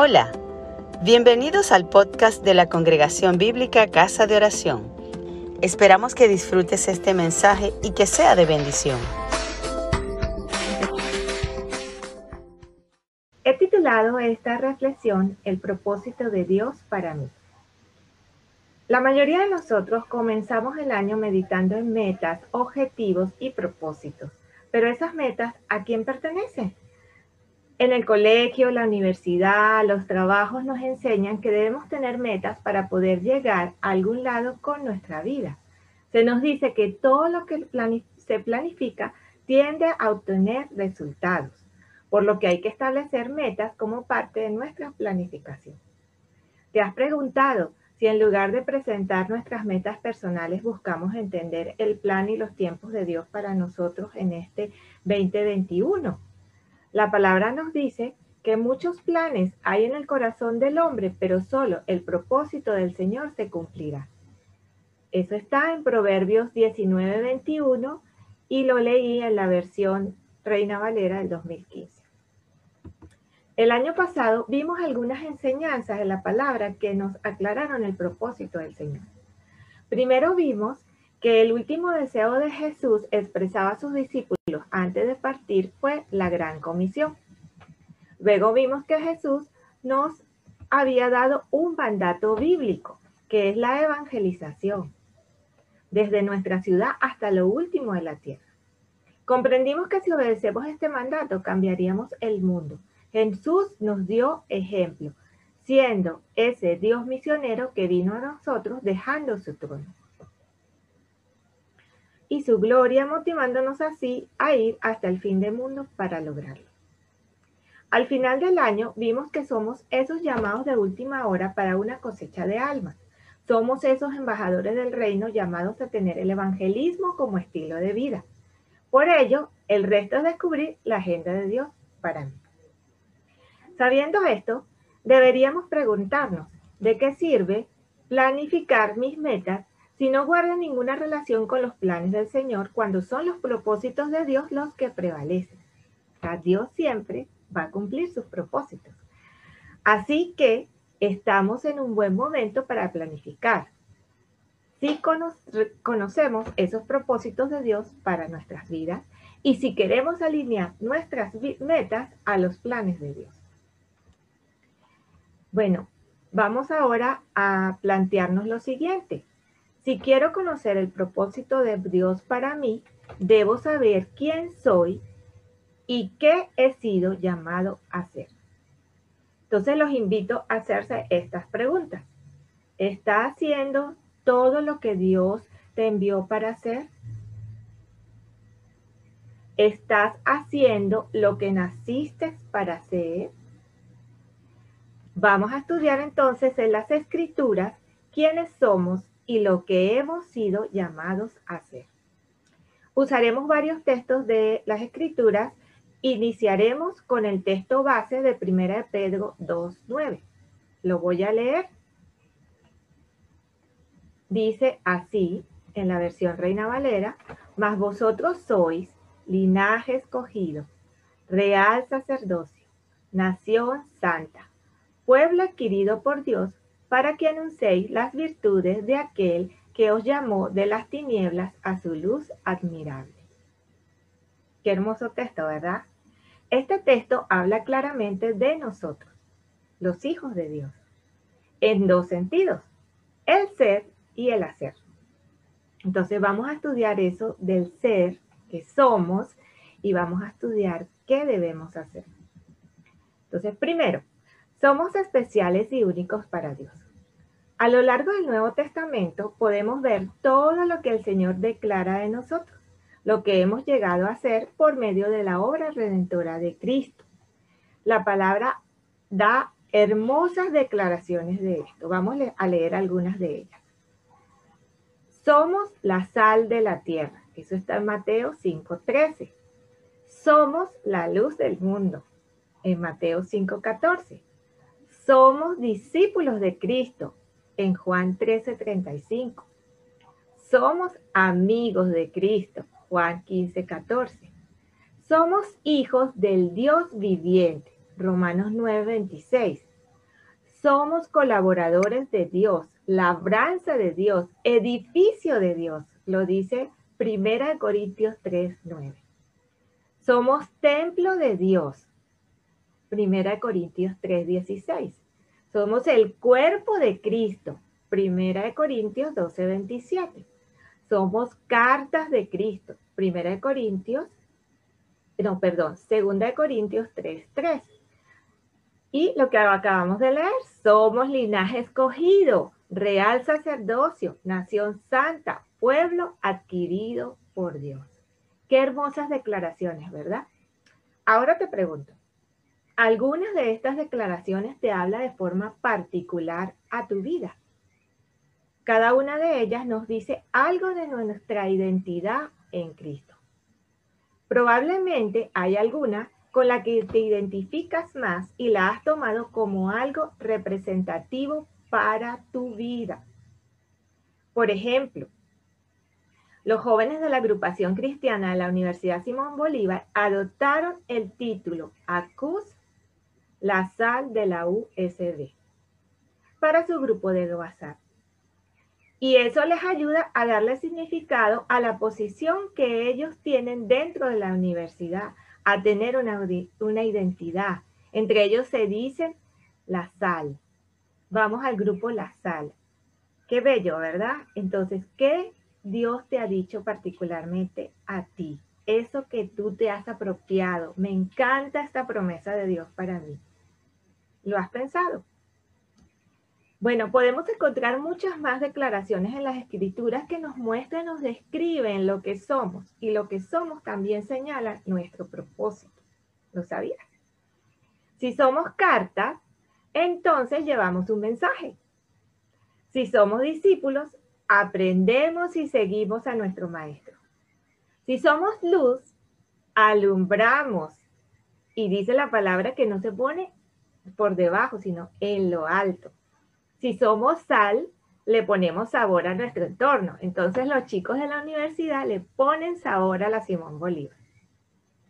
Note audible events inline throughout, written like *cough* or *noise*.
Hola, bienvenidos al podcast de la Congregación Bíblica Casa de Oración. Esperamos que disfrutes este mensaje y que sea de bendición. He titulado esta reflexión El propósito de Dios para mí. La mayoría de nosotros comenzamos el año meditando en metas, objetivos y propósitos, pero esas metas, ¿a quién pertenecen? En el colegio, la universidad, los trabajos nos enseñan que debemos tener metas para poder llegar a algún lado con nuestra vida. Se nos dice que todo lo que se planifica tiende a obtener resultados, por lo que hay que establecer metas como parte de nuestra planificación. ¿Te has preguntado si en lugar de presentar nuestras metas personales buscamos entender el plan y los tiempos de Dios para nosotros en este 2021? La palabra nos dice que muchos planes hay en el corazón del hombre, pero solo el propósito del Señor se cumplirá. Eso está en Proverbios 19, 21 y lo leí en la versión Reina Valera del 2015. El año pasado vimos algunas enseñanzas de la palabra que nos aclararon el propósito del Señor. Primero vimos que el último deseo de Jesús expresaba a sus discípulos antes de partir fue la gran comisión. Luego vimos que Jesús nos había dado un mandato bíblico, que es la evangelización, desde nuestra ciudad hasta lo último de la tierra. Comprendimos que si obedecemos este mandato cambiaríamos el mundo. Jesús nos dio ejemplo, siendo ese Dios misionero que vino a nosotros dejando su trono y su gloria, motivándonos así a ir hasta el fin del mundo para lograrlo. Al final del año vimos que somos esos llamados de última hora para una cosecha de almas. Somos esos embajadores del reino llamados a tener el evangelismo como estilo de vida. Por ello, el resto es descubrir la agenda de Dios para mí. Sabiendo esto, deberíamos preguntarnos, ¿de qué sirve planificar mis metas si no guarda ninguna relación con los planes del Señor cuando son los propósitos de Dios los que prevalecen. Dios siempre va a cumplir sus propósitos. Así que estamos en un buen momento para planificar. Si conocemos esos propósitos de Dios para nuestras vidas y si queremos alinear nuestras metas a los planes de Dios. Bueno, vamos ahora a plantearnos lo siguiente. Si quiero conocer el propósito de Dios para mí, debo saber quién soy y qué he sido llamado a hacer. Entonces los invito a hacerse estas preguntas. ¿Está haciendo todo lo que Dios te envió para hacer? ¿Estás haciendo lo que naciste para hacer? Vamos a estudiar entonces en las escrituras quiénes somos y lo que hemos sido llamados a hacer. Usaremos varios textos de las Escrituras. Iniciaremos con el texto base de 1 Pedro 2.9. Lo voy a leer. Dice así en la versión Reina Valera, mas vosotros sois linaje escogido, real sacerdocio, nación santa, pueblo adquirido por Dios para que anunciéis las virtudes de aquel que os llamó de las tinieblas a su luz admirable. Qué hermoso texto, ¿verdad? Este texto habla claramente de nosotros, los hijos de Dios, en dos sentidos, el ser y el hacer. Entonces vamos a estudiar eso del ser que somos y vamos a estudiar qué debemos hacer. Entonces, primero, somos especiales y únicos para Dios. A lo largo del Nuevo Testamento podemos ver todo lo que el Señor declara de nosotros, lo que hemos llegado a ser por medio de la obra redentora de Cristo. La palabra da hermosas declaraciones de esto. Vamos a leer algunas de ellas. Somos la sal de la tierra. Eso está en Mateo 5.13. Somos la luz del mundo. En Mateo 5.14 somos discípulos de Cristo en Juan 13:35. Somos amigos de Cristo, Juan 15:14. Somos hijos del Dios viviente, Romanos 9:26. Somos colaboradores de Dios, labranza de Dios, edificio de Dios, lo dice 1 Corintios 3, 9. Somos templo de Dios, 1 Corintios 3, 16. Somos el cuerpo de Cristo, 1 Corintios 12, 27. Somos cartas de Cristo, 1 Corintios, no, perdón, 2 Corintios 3, 3. Y lo que acabamos de leer, somos linaje escogido, real sacerdocio, nación santa, pueblo adquirido por Dios. Qué hermosas declaraciones, ¿verdad? Ahora te pregunto, ¿algunas de estas declaraciones te habla de forma particular a tu vida? Cada una de ellas nos dice algo de nuestra identidad en Cristo. Probablemente hay alguna con la que te identificas más y la has tomado como algo representativo para tu vida. Por ejemplo, los jóvenes de la agrupación cristiana de la Universidad Simón Bolívar adoptaron el título ACUS, la sal de la USD, para su grupo de WhatsApp. Y eso les ayuda a darle significado a la posición que ellos tienen dentro de la universidad, a tener una, una identidad. Entre ellos se dicen la sal. Vamos al grupo La Sal. Qué bello, ¿verdad? Entonces, ¿qué Dios te ha dicho particularmente a ti, eso que tú te has apropiado. Me encanta esta promesa de Dios para mí. ¿Lo has pensado? Bueno, podemos encontrar muchas más declaraciones en las escrituras que nos muestran, nos describen lo que somos y lo que somos también señala nuestro propósito. ¿Lo sabías? Si somos cartas, entonces llevamos un mensaje. Si somos discípulos, aprendemos y seguimos a nuestro maestro. Si somos luz, alumbramos. Y dice la palabra que no se pone por debajo, sino en lo alto. Si somos sal, le ponemos sabor a nuestro entorno. Entonces los chicos de la universidad le ponen sabor a la Simón Bolívar.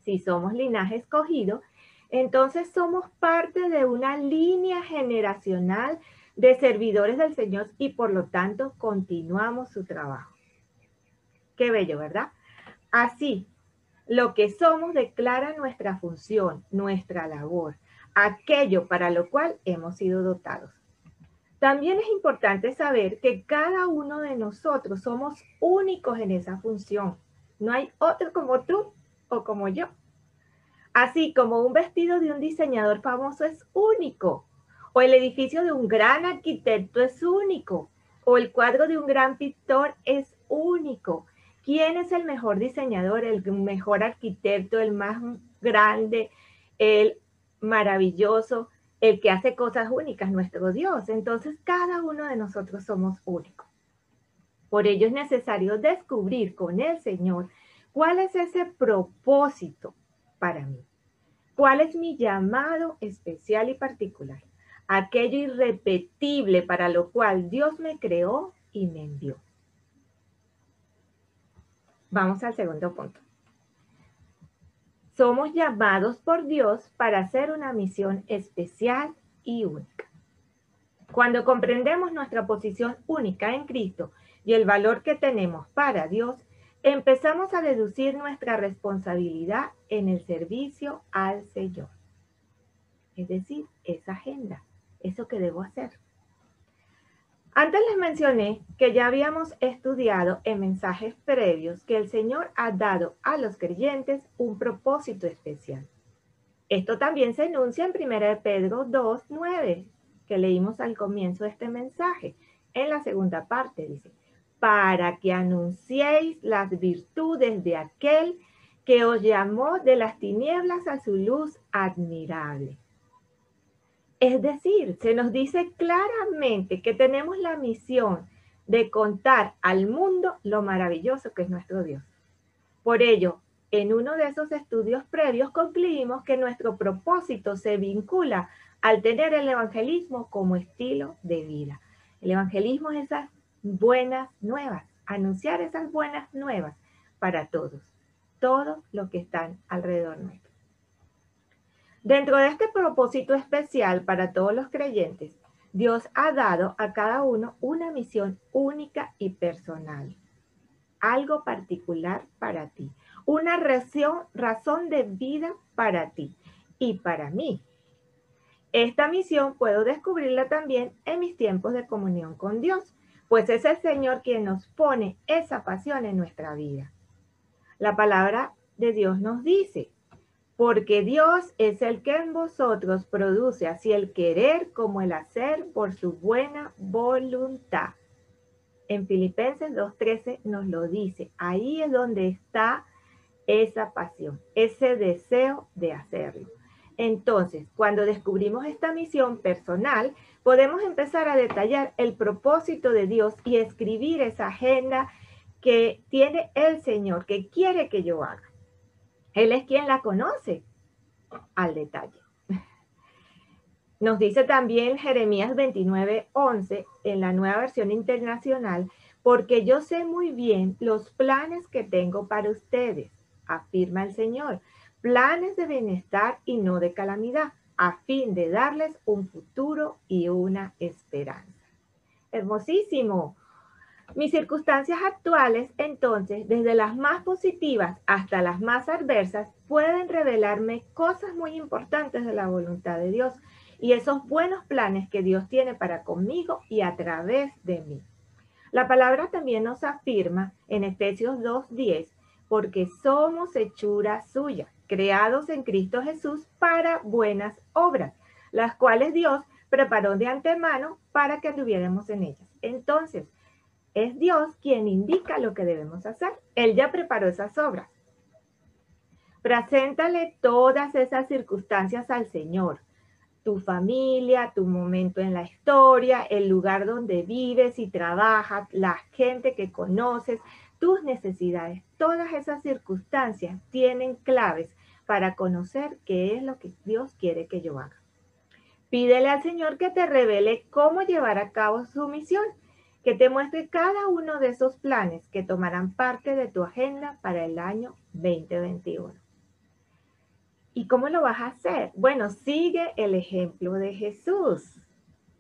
Si somos linaje escogido, entonces somos parte de una línea generacional de servidores del Señor y por lo tanto continuamos su trabajo. Qué bello, ¿verdad? Así, lo que somos declara nuestra función, nuestra labor, aquello para lo cual hemos sido dotados. También es importante saber que cada uno de nosotros somos únicos en esa función. No hay otro como tú o como yo. Así como un vestido de un diseñador famoso es único, o el edificio de un gran arquitecto es único, o el cuadro de un gran pintor es único. ¿Quién es el mejor diseñador, el mejor arquitecto, el más grande, el maravilloso, el que hace cosas únicas? Nuestro Dios. Entonces, cada uno de nosotros somos únicos. Por ello es necesario descubrir con el Señor cuál es ese propósito para mí. ¿Cuál es mi llamado especial y particular? aquello irrepetible para lo cual Dios me creó y me envió. Vamos al segundo punto. Somos llamados por Dios para hacer una misión especial y única. Cuando comprendemos nuestra posición única en Cristo y el valor que tenemos para Dios, empezamos a deducir nuestra responsabilidad en el servicio al Señor. Es decir, esa agenda eso que debo hacer. Antes les mencioné que ya habíamos estudiado en mensajes previos que el Señor ha dado a los creyentes un propósito especial. Esto también se enuncia en 1 Pedro 2, 9, que leímos al comienzo de este mensaje. En la segunda parte dice, para que anunciéis las virtudes de aquel que os llamó de las tinieblas a su luz admirable. Es decir, se nos dice claramente que tenemos la misión de contar al mundo lo maravilloso que es nuestro Dios. Por ello, en uno de esos estudios previos concluimos que nuestro propósito se vincula al tener el evangelismo como estilo de vida. El evangelismo es esas buenas nuevas, anunciar esas buenas nuevas para todos, todos los que están alrededor nuestro. Dentro de este propósito especial para todos los creyentes, Dios ha dado a cada uno una misión única y personal, algo particular para ti, una razón, razón de vida para ti y para mí. Esta misión puedo descubrirla también en mis tiempos de comunión con Dios, pues es el Señor quien nos pone esa pasión en nuestra vida. La palabra de Dios nos dice, porque Dios es el que en vosotros produce así el querer como el hacer por su buena voluntad. En Filipenses 2.13 nos lo dice, ahí es donde está esa pasión, ese deseo de hacerlo. Entonces, cuando descubrimos esta misión personal, podemos empezar a detallar el propósito de Dios y escribir esa agenda que tiene el Señor, que quiere que yo haga. Él es quien la conoce al detalle. *laughs* Nos dice también Jeremías 29, 11 en la nueva versión internacional, porque yo sé muy bien los planes que tengo para ustedes, afirma el Señor, planes de bienestar y no de calamidad, a fin de darles un futuro y una esperanza. Hermosísimo. Mis circunstancias actuales, entonces, desde las más positivas hasta las más adversas, pueden revelarme cosas muy importantes de la voluntad de Dios y esos buenos planes que Dios tiene para conmigo y a través de mí. La palabra también nos afirma en Efesios 2.10, porque somos hechura suya, creados en Cristo Jesús para buenas obras, las cuales Dios preparó de antemano para que anduviéramos en ellas. Entonces, es Dios quien indica lo que debemos hacer. Él ya preparó esas obras. Preséntale todas esas circunstancias al Señor. Tu familia, tu momento en la historia, el lugar donde vives y trabajas, la gente que conoces, tus necesidades. Todas esas circunstancias tienen claves para conocer qué es lo que Dios quiere que yo haga. Pídele al Señor que te revele cómo llevar a cabo su misión que te muestre cada uno de esos planes que tomarán parte de tu agenda para el año 2021. ¿Y cómo lo vas a hacer? Bueno, sigue el ejemplo de Jesús.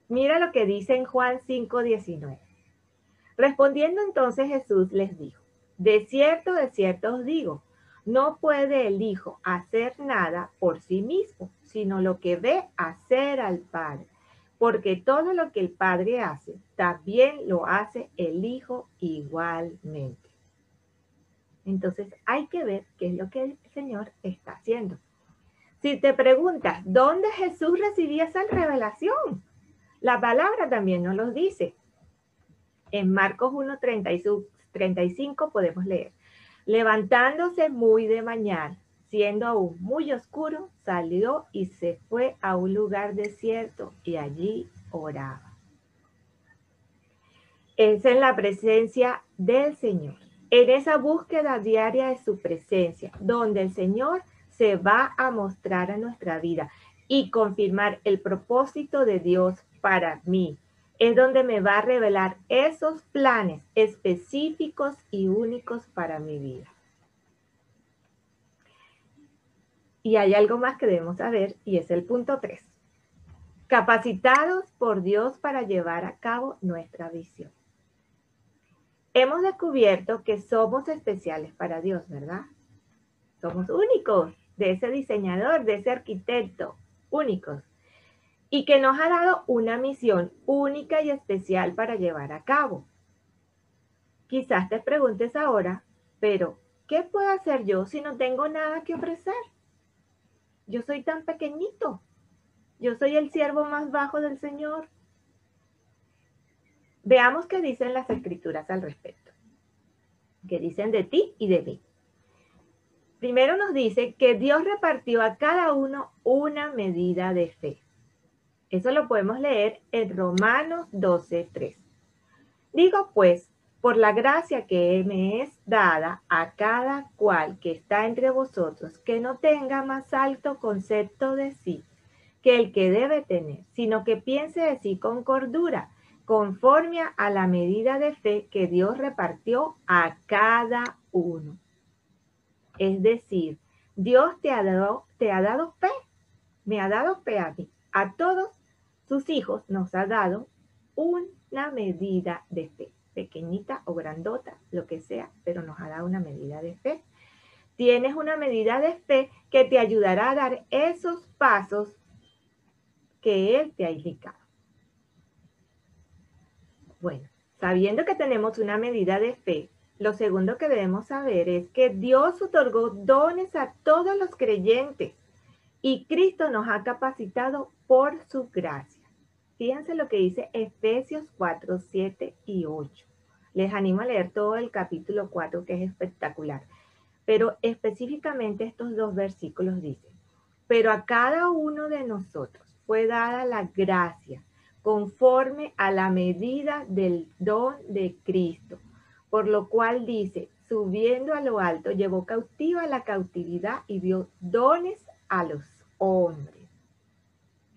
Mira lo que dice en Juan 5:19. Respondiendo entonces Jesús les dijo, de cierto, de cierto os digo, no puede el Hijo hacer nada por sí mismo, sino lo que ve hacer al Padre porque todo lo que el Padre hace, también lo hace el Hijo igualmente. Entonces hay que ver qué es lo que el Señor está haciendo. Si te preguntas, ¿dónde Jesús recibía esa revelación? La palabra también nos lo dice. En Marcos 1, 35 podemos leer, levantándose muy de mañana, siendo aún muy oscuro, salió y se fue a un lugar desierto y allí oraba. Es en la presencia del Señor, en esa búsqueda diaria de su presencia, donde el Señor se va a mostrar a nuestra vida y confirmar el propósito de Dios para mí. Es donde me va a revelar esos planes específicos y únicos para mi vida. Y hay algo más que debemos saber y es el punto 3. Capacitados por Dios para llevar a cabo nuestra visión. Hemos descubierto que somos especiales para Dios, ¿verdad? Somos únicos de ese diseñador, de ese arquitecto, únicos. Y que nos ha dado una misión única y especial para llevar a cabo. Quizás te preguntes ahora, pero ¿qué puedo hacer yo si no tengo nada que ofrecer? Yo soy tan pequeñito. Yo soy el siervo más bajo del Señor. Veamos qué dicen las escrituras al respecto. ¿Qué dicen de ti y de mí? Primero nos dice que Dios repartió a cada uno una medida de fe. Eso lo podemos leer en Romanos 12.3. Digo pues, por la gracia que me es dada a cada cual que está entre vosotros, que no tenga más alto concepto de sí que el que debe tener, sino que piense de sí con cordura, conforme a la medida de fe que Dios repartió a cada uno. Es decir, Dios te ha dado, te ha dado fe, me ha dado fe a mí, a todos sus hijos, nos ha dado una medida de fe, pequeñita o grandota, lo que sea, pero nos ha dado una medida de fe. Tienes una medida de fe que te ayudará a dar esos pasos que Él te ha indicado. Bueno, sabiendo que tenemos una medida de fe, lo segundo que debemos saber es que Dios otorgó dones a todos los creyentes y Cristo nos ha capacitado por su gracia. Fíjense lo que dice Efesios 4, 7 y 8. Les animo a leer todo el capítulo 4 que es espectacular. Pero específicamente estos dos versículos dicen, pero a cada uno de nosotros fue dada la gracia conforme a la medida del don de Cristo, por lo cual dice, subiendo a lo alto, llevó cautiva la cautividad y dio dones a los hombres.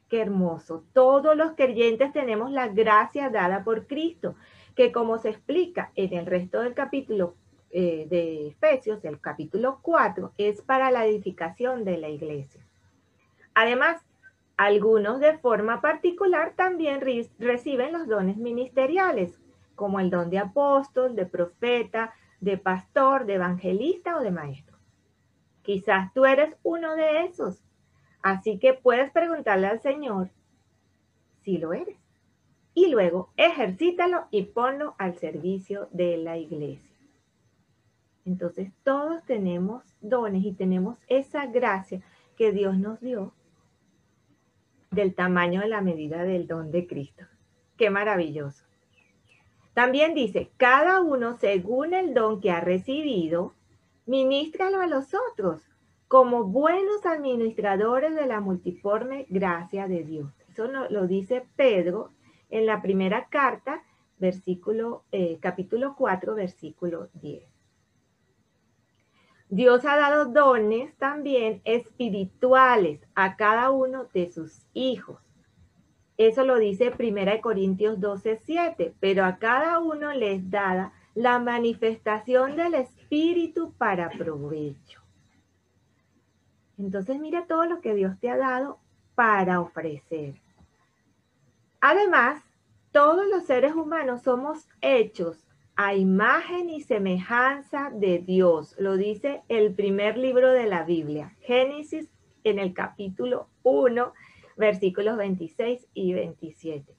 Qué hermoso. Todos los creyentes tenemos la gracia dada por Cristo, que como se explica en el resto del capítulo eh, de Efesios, el capítulo 4, es para la edificación de la iglesia. Además, algunos de forma particular también reciben los dones ministeriales, como el don de apóstol, de profeta, de pastor, de evangelista o de maestro. Quizás tú eres uno de esos. Así que puedes preguntarle al Señor si lo eres. Y luego ejercítalo y ponlo al servicio de la iglesia. Entonces todos tenemos dones y tenemos esa gracia que Dios nos dio del tamaño de la medida del don de Cristo. Qué maravilloso. También dice, cada uno según el don que ha recibido, ministralo a los otros como buenos administradores de la multiforme gracia de Dios. Eso lo, dice Pedro en la primera carta, versículo, eh, capítulo 4, versículo 10. Dios ha dado dones también espirituales a cada uno de sus hijos. Eso lo dice 1 Corintios 12, 7, pero a cada uno les da la manifestación del Espíritu para provecho. Entonces mira todo lo que Dios te ha dado para ofrecer. Además, todos los seres humanos somos hechos a imagen y semejanza de Dios. Lo dice el primer libro de la Biblia, Génesis en el capítulo 1, versículos 26 y 27.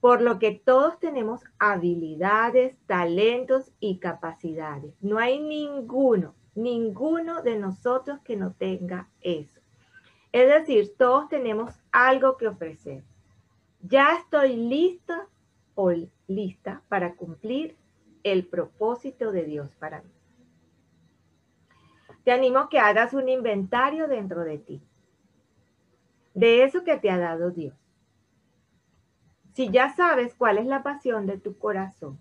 Por lo que todos tenemos habilidades, talentos y capacidades. No hay ninguno ninguno de nosotros que no tenga eso. Es decir, todos tenemos algo que ofrecer. Ya estoy lista o lista para cumplir el propósito de Dios para mí. Te animo a que hagas un inventario dentro de ti, de eso que te ha dado Dios. Si ya sabes cuál es la pasión de tu corazón,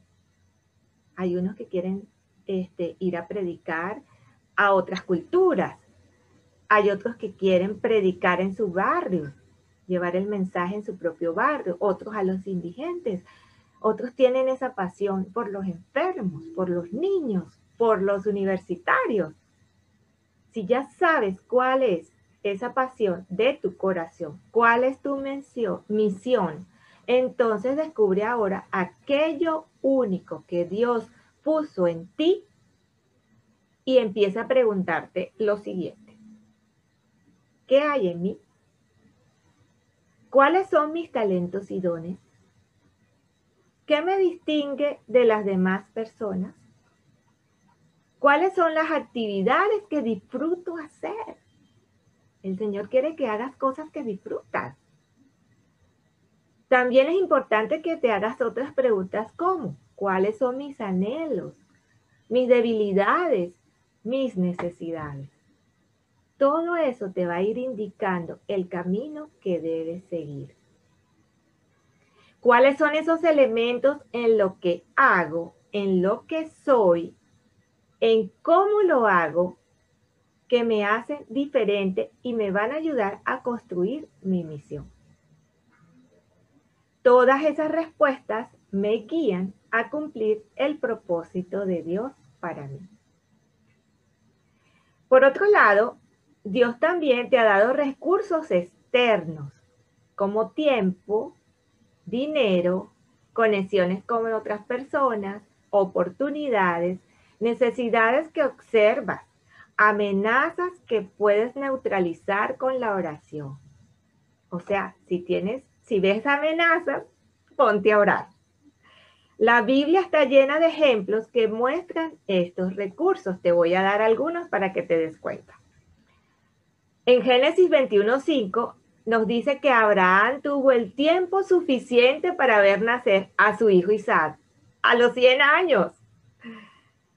hay unos que quieren este, ir a predicar a otras culturas. Hay otros que quieren predicar en su barrio, llevar el mensaje en su propio barrio, otros a los indigentes. Otros tienen esa pasión por los enfermos, por los niños, por los universitarios. Si ya sabes cuál es esa pasión de tu corazón, cuál es tu misión, entonces descubre ahora aquello único que Dios puso en ti y empieza a preguntarte lo siguiente. ¿Qué hay en mí? ¿Cuáles son mis talentos y dones? ¿Qué me distingue de las demás personas? ¿Cuáles son las actividades que disfruto hacer? El Señor quiere que hagas cosas que disfrutas. También es importante que te hagas otras preguntas como, ¿cuáles son mis anhelos, mis debilidades, mis necesidades. Todo eso te va a ir indicando el camino que debes seguir. ¿Cuáles son esos elementos en lo que hago, en lo que soy, en cómo lo hago, que me hacen diferente y me van a ayudar a construir mi misión? Todas esas respuestas me guían a cumplir el propósito de Dios para mí. Por otro lado, Dios también te ha dado recursos externos, como tiempo, dinero, conexiones con otras personas, oportunidades, necesidades que observas, amenazas que puedes neutralizar con la oración. O sea, si tienes, si ves amenazas, ponte a orar. La Biblia está llena de ejemplos que muestran estos recursos. Te voy a dar algunos para que te des cuenta. En Génesis 21.5 nos dice que Abraham tuvo el tiempo suficiente para ver nacer a su hijo Isaac a los 100 años.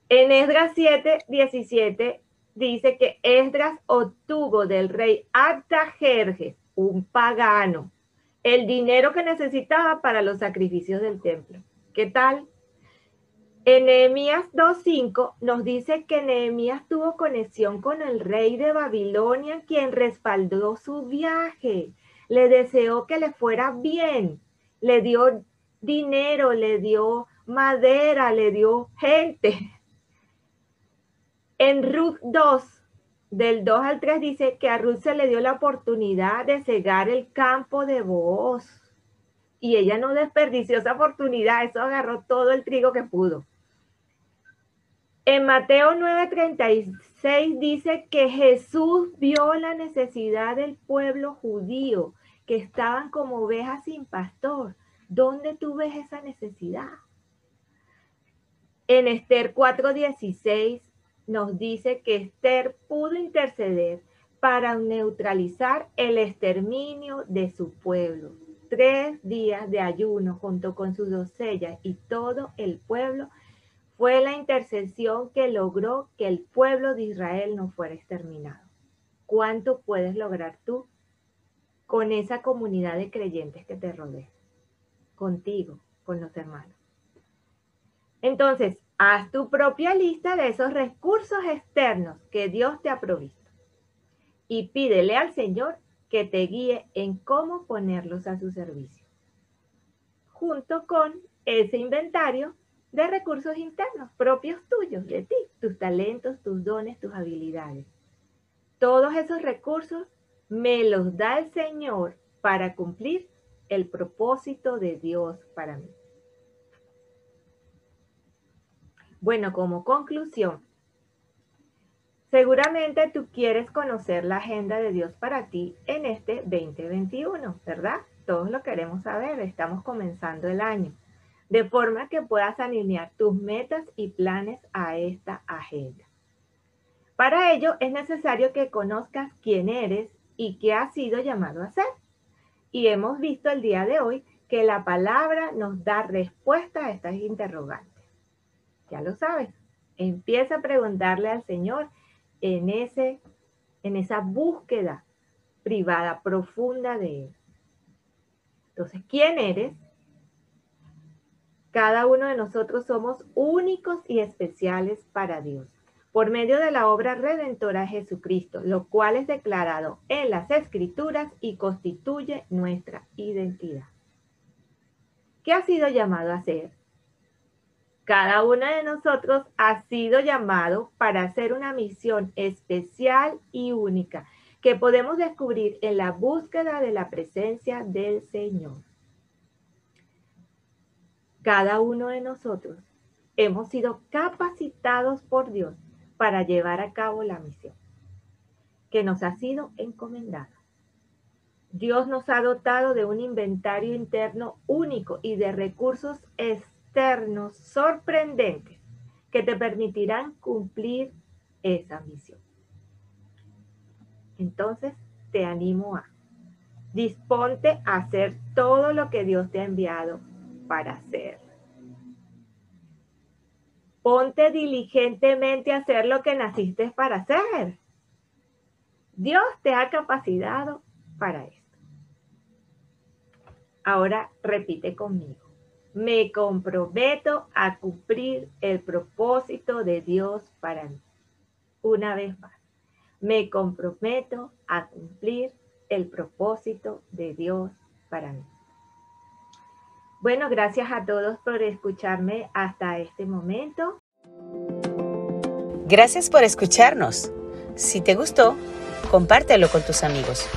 En Esdras 7.17 dice que Esdras obtuvo del rey Artajerjes, un pagano, el dinero que necesitaba para los sacrificios del templo. ¿Qué tal? En Nehemías 2.5 nos dice que Nehemías tuvo conexión con el rey de Babilonia, quien respaldó su viaje, le deseó que le fuera bien, le dio dinero, le dio madera, le dio gente. En Ruth 2, del 2 al 3 dice que a Ruth se le dio la oportunidad de cegar el campo de Boaz. Y ella no desperdició esa oportunidad, eso agarró todo el trigo que pudo. En Mateo 9:36 dice que Jesús vio la necesidad del pueblo judío, que estaban como ovejas sin pastor. ¿Dónde tú ves esa necesidad? En Esther 4:16 nos dice que Esther pudo interceder para neutralizar el exterminio de su pueblo. Tres días de ayuno junto con sus doncellas y todo el pueblo fue la intercesión que logró que el pueblo de Israel no fuera exterminado. ¿Cuánto puedes lograr tú con esa comunidad de creyentes que te rodea? Contigo, con los hermanos. Entonces, haz tu propia lista de esos recursos externos que Dios te ha provisto y pídele al Señor que te guíe en cómo ponerlos a su servicio, junto con ese inventario de recursos internos propios tuyos, de ti, tus talentos, tus dones, tus habilidades. Todos esos recursos me los da el Señor para cumplir el propósito de Dios para mí. Bueno, como conclusión, seguramente tú quieres conocer la agenda de Dios para ti en este 2021, ¿verdad? Todos lo queremos saber, estamos comenzando el año de forma que puedas alinear tus metas y planes a esta agenda. Para ello es necesario que conozcas quién eres y qué has sido llamado a ser. Y hemos visto el día de hoy que la palabra nos da respuesta a estas interrogantes. Ya lo sabes, empieza a preguntarle al Señor en, ese, en esa búsqueda privada, profunda de Él. Entonces, ¿quién eres? Cada uno de nosotros somos únicos y especiales para Dios por medio de la obra redentora de Jesucristo, lo cual es declarado en las Escrituras y constituye nuestra identidad. ¿Qué ha sido llamado a ser? Cada uno de nosotros ha sido llamado para hacer una misión especial y única que podemos descubrir en la búsqueda de la presencia del Señor. Cada uno de nosotros hemos sido capacitados por Dios para llevar a cabo la misión que nos ha sido encomendada. Dios nos ha dotado de un inventario interno único y de recursos externos sorprendentes que te permitirán cumplir esa misión. Entonces, te animo a disponte a hacer todo lo que Dios te ha enviado para hacer. Ponte diligentemente a hacer lo que naciste para hacer. Dios te ha capacitado para esto. Ahora repite conmigo. Me comprometo a cumplir el propósito de Dios para mí. Una vez más. Me comprometo a cumplir el propósito de Dios para mí. Bueno, gracias a todos por escucharme hasta este momento. Gracias por escucharnos. Si te gustó, compártelo con tus amigos.